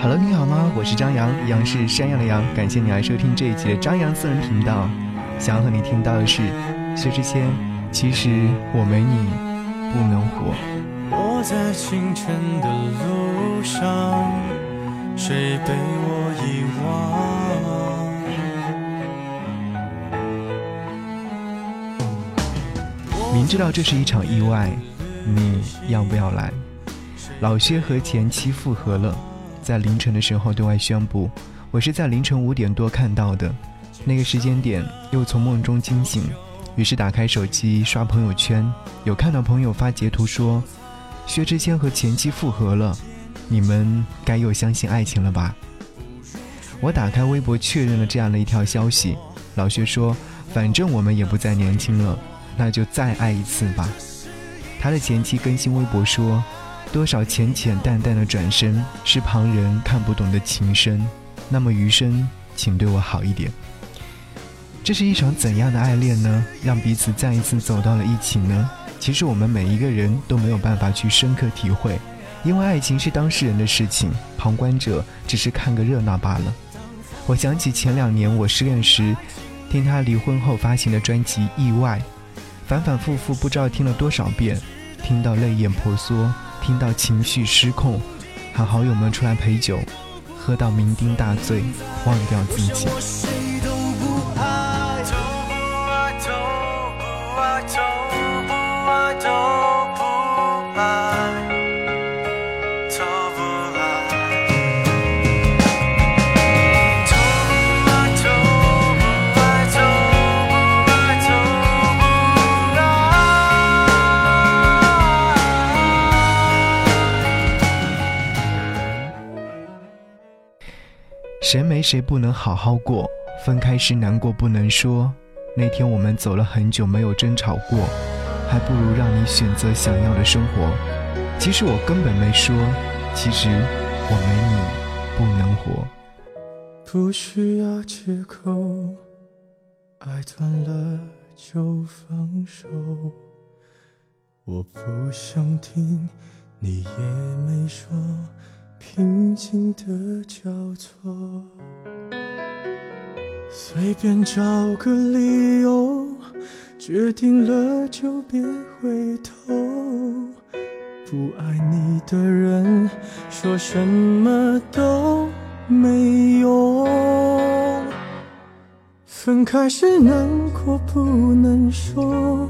Hello，你好吗？我是张扬，杨是山羊的羊。感谢你来收听这一集的张扬私人频道。想要和你听到的是薛之谦。其实我没你不能活。我在清晨的路上，谁被我遗忘？明知道这是一场意外，你要不要来？老薛和前妻复合了。在凌晨的时候对外宣布，我是在凌晨五点多看到的，那个时间点又从梦中惊醒，于是打开手机刷朋友圈，有看到朋友发截图说，薛之谦和前妻复合了，你们该又相信爱情了吧？我打开微博确认了这样的一条消息，老薛说，反正我们也不再年轻了，那就再爱一次吧。他的前妻更新微博说。多少浅浅淡淡的转身，是旁人看不懂的情深。那么余生，请对我好一点。这是一场怎样的爱恋呢？让彼此再一次走到了一起呢？其实我们每一个人都没有办法去深刻体会，因为爱情是当事人的事情，旁观者只是看个热闹罢了。我想起前两年我失恋时，听他离婚后发行的专辑《意外》，反反复复不知道听了多少遍，听到泪眼婆娑。听到情绪失控，喊好友们出来陪酒，喝到酩酊大醉，忘掉自己。谁没谁不能好好过，分开时难过不能说。那天我们走了很久没有争吵过，还不如让你选择想要的生活。其实我根本没说，其实我没你不能活。不需要借口，爱断了就放手。我不想听，你也没说。平静的交错，随便找个理由，决定了就别回头。不爱你的人，说什么都没用。分开时难过不能说，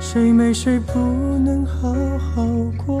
谁没谁不能好好过。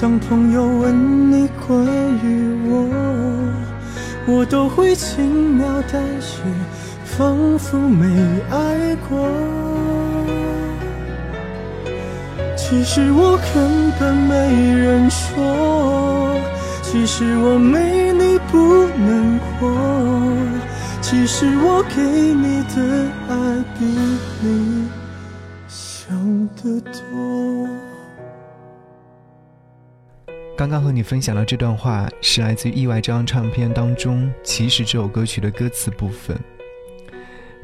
当朋友问你关于我，我都会轻描淡写，仿佛没爱过。其实我根本没人说，其实我没你不能活，其实我给你的爱比你想的多。刚刚和你分享的这段话是来自于《意外》这张唱片当中《其实》这首歌曲的歌词部分，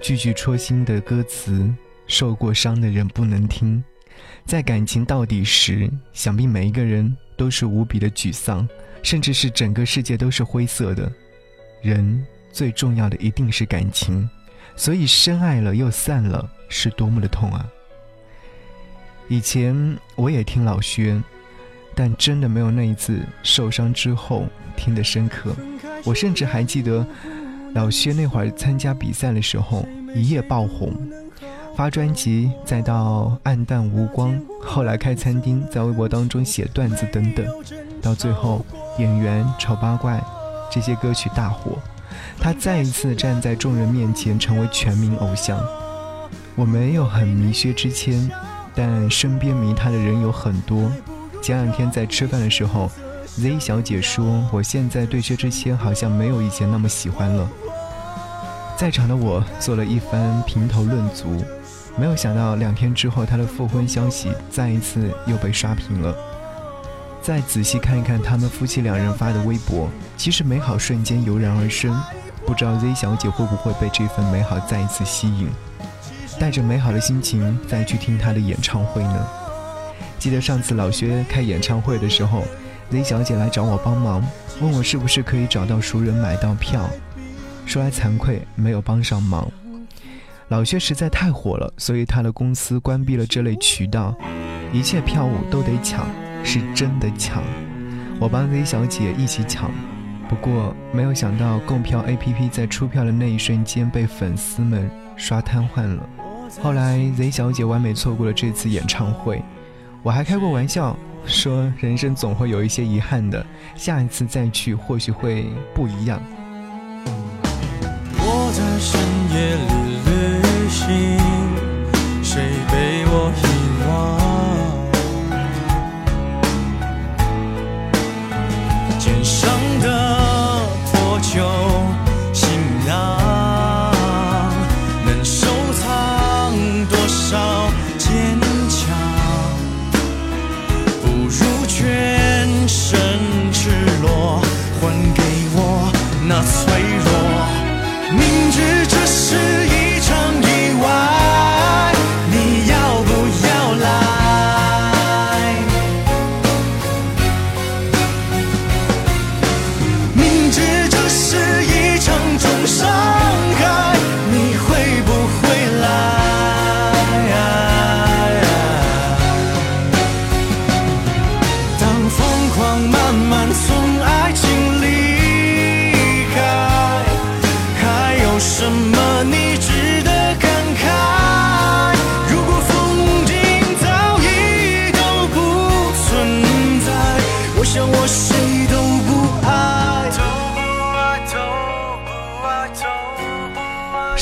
句句戳心的歌词，受过伤的人不能听。在感情到底时，想必每一个人都是无比的沮丧，甚至是整个世界都是灰色的。人最重要的一定是感情，所以深爱了又散了，是多么的痛啊！以前我也听老薛。但真的没有那一次受伤之后听得深刻。我甚至还记得老薛那会儿参加比赛的时候一夜爆红，发专辑，再到暗淡无光，后来开餐厅，在微博当中写段子等等，到最后演员丑八怪这些歌曲大火，他再一次站在众人面前成为全民偶像。我没有很迷薛之谦，但身边迷他的人有很多。前两天在吃饭的时候，Z 小姐说：“我现在对薛之谦好像没有以前那么喜欢了。”在场的我做了一番评头论足，没有想到两天之后，他的复婚消息再一次又被刷屏了。再仔细看一看他们夫妻两人发的微博，其实美好瞬间油然而生。不知道 Z 小姐会不会被这份美好再一次吸引，带着美好的心情再去听他的演唱会呢？记得上次老薛开演唱会的时候，Z 小姐来找我帮忙，问我是不是可以找到熟人买到票。说来惭愧，没有帮上忙。老薛实在太火了，所以他的公司关闭了这类渠道，一切票务都得抢，是真的抢。我帮 Z 小姐一起抢。不过没有想到，购票 APP 在出票的那一瞬间被粉丝们刷瘫痪了。后来 Z 小姐完美错过了这次演唱会，我还开过玩笑说，人生总会有一些遗憾的，下一次再去或许会不一样。我在深夜里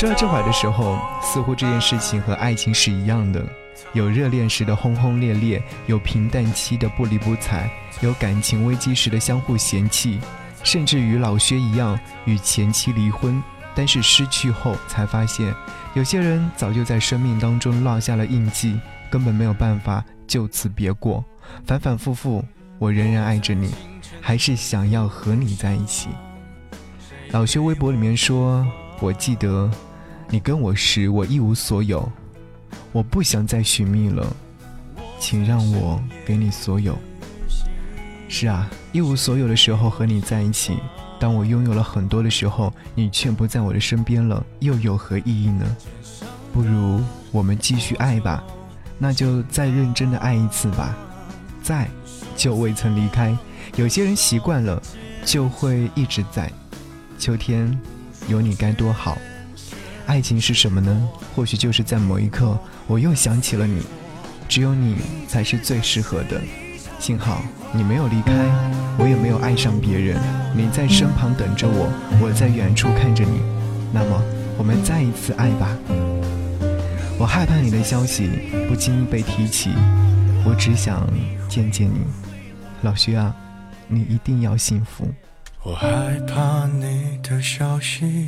说到这会儿的时候，似乎这件事情和爱情是一样的，有热恋时的轰轰烈烈，有平淡期的不理不睬，有感情危机时的相互嫌弃，甚至与老薛一样与前妻离婚。但是失去后才发现，有些人早就在生命当中落下了印记，根本没有办法就此别过。反反复复，我仍然爱着你，还是想要和你在一起。老薛微博里面说：“我记得。”你跟我时，我一无所有，我不想再寻觅了，请让我给你所有。是啊，一无所有的时候和你在一起，当我拥有了很多的时候，你却不在我的身边了，又有何意义呢？不如我们继续爱吧，那就再认真的爱一次吧，在就未曾离开。有些人习惯了，就会一直在。秋天，有你该多好。爱情是什么呢？或许就是在某一刻，我又想起了你，只有你才是最适合的。幸好你没有离开，我也没有爱上别人。你在身旁等着我，我在远处看着你。那么，我们再一次爱吧。我害怕你的消息不经意被提起，我只想见见你，老徐啊，你一定要幸福。我害怕你的消息。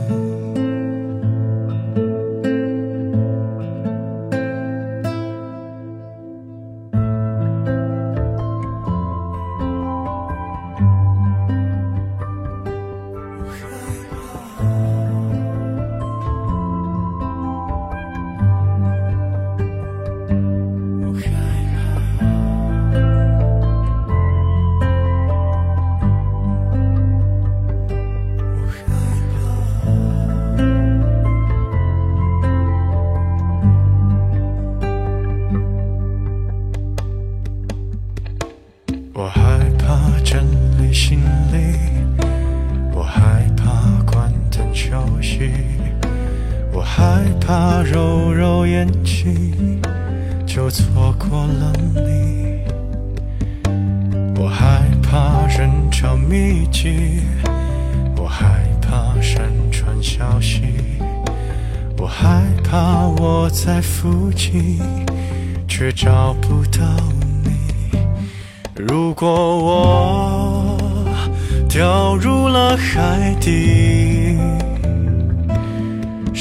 怕揉揉眼睛就错过了你，我害怕人潮密集，我害怕山川消息，我害怕我在附近却找不到你。如果我掉入了海底，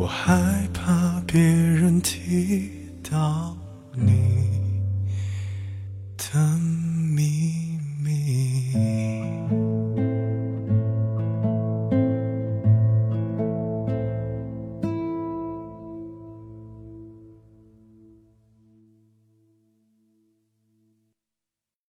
我害怕别人提到。